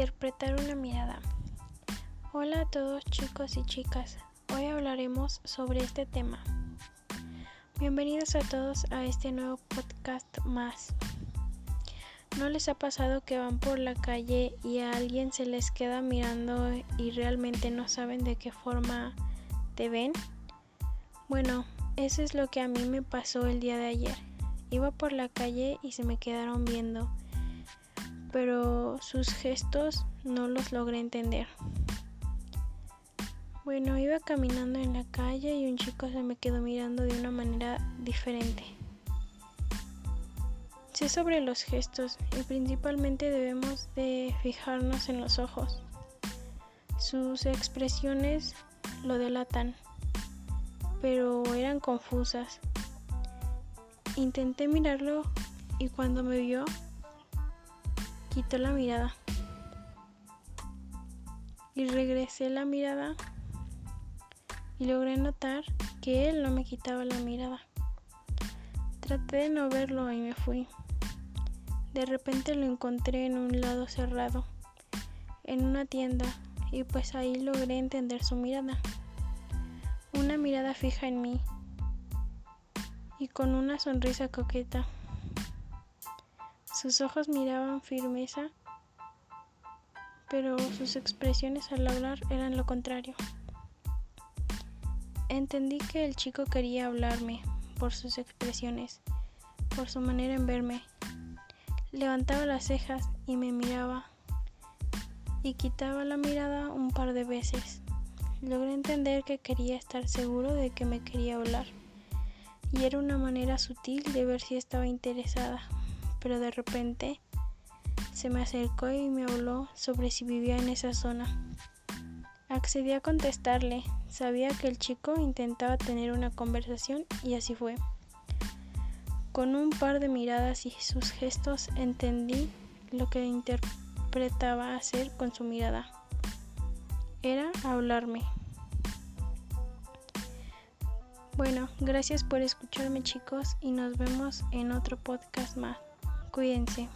Interpretar una mirada. Hola a todos chicos y chicas. Hoy hablaremos sobre este tema. Bienvenidos a todos a este nuevo podcast más. ¿No les ha pasado que van por la calle y a alguien se les queda mirando y realmente no saben de qué forma te ven? Bueno, eso es lo que a mí me pasó el día de ayer. Iba por la calle y se me quedaron viendo pero sus gestos no los logré entender. Bueno, iba caminando en la calle y un chico se me quedó mirando de una manera diferente. Sé sobre los gestos y principalmente debemos de fijarnos en los ojos. Sus expresiones lo delatan, pero eran confusas. Intenté mirarlo y cuando me vio quitó la mirada. Y regresé la mirada y logré notar que él no me quitaba la mirada. Traté de no verlo y me fui. De repente lo encontré en un lado cerrado, en una tienda, y pues ahí logré entender su mirada. Una mirada fija en mí y con una sonrisa coqueta. Sus ojos miraban firmeza, pero sus expresiones al hablar eran lo contrario. Entendí que el chico quería hablarme por sus expresiones, por su manera en verme. Levantaba las cejas y me miraba y quitaba la mirada un par de veces. Logré entender que quería estar seguro de que me quería hablar y era una manera sutil de ver si estaba interesada pero de repente se me acercó y me habló sobre si vivía en esa zona. Accedí a contestarle, sabía que el chico intentaba tener una conversación y así fue. Con un par de miradas y sus gestos entendí lo que interpretaba hacer con su mirada. Era hablarme. Bueno, gracias por escucharme chicos y nos vemos en otro podcast más. 贵眼睛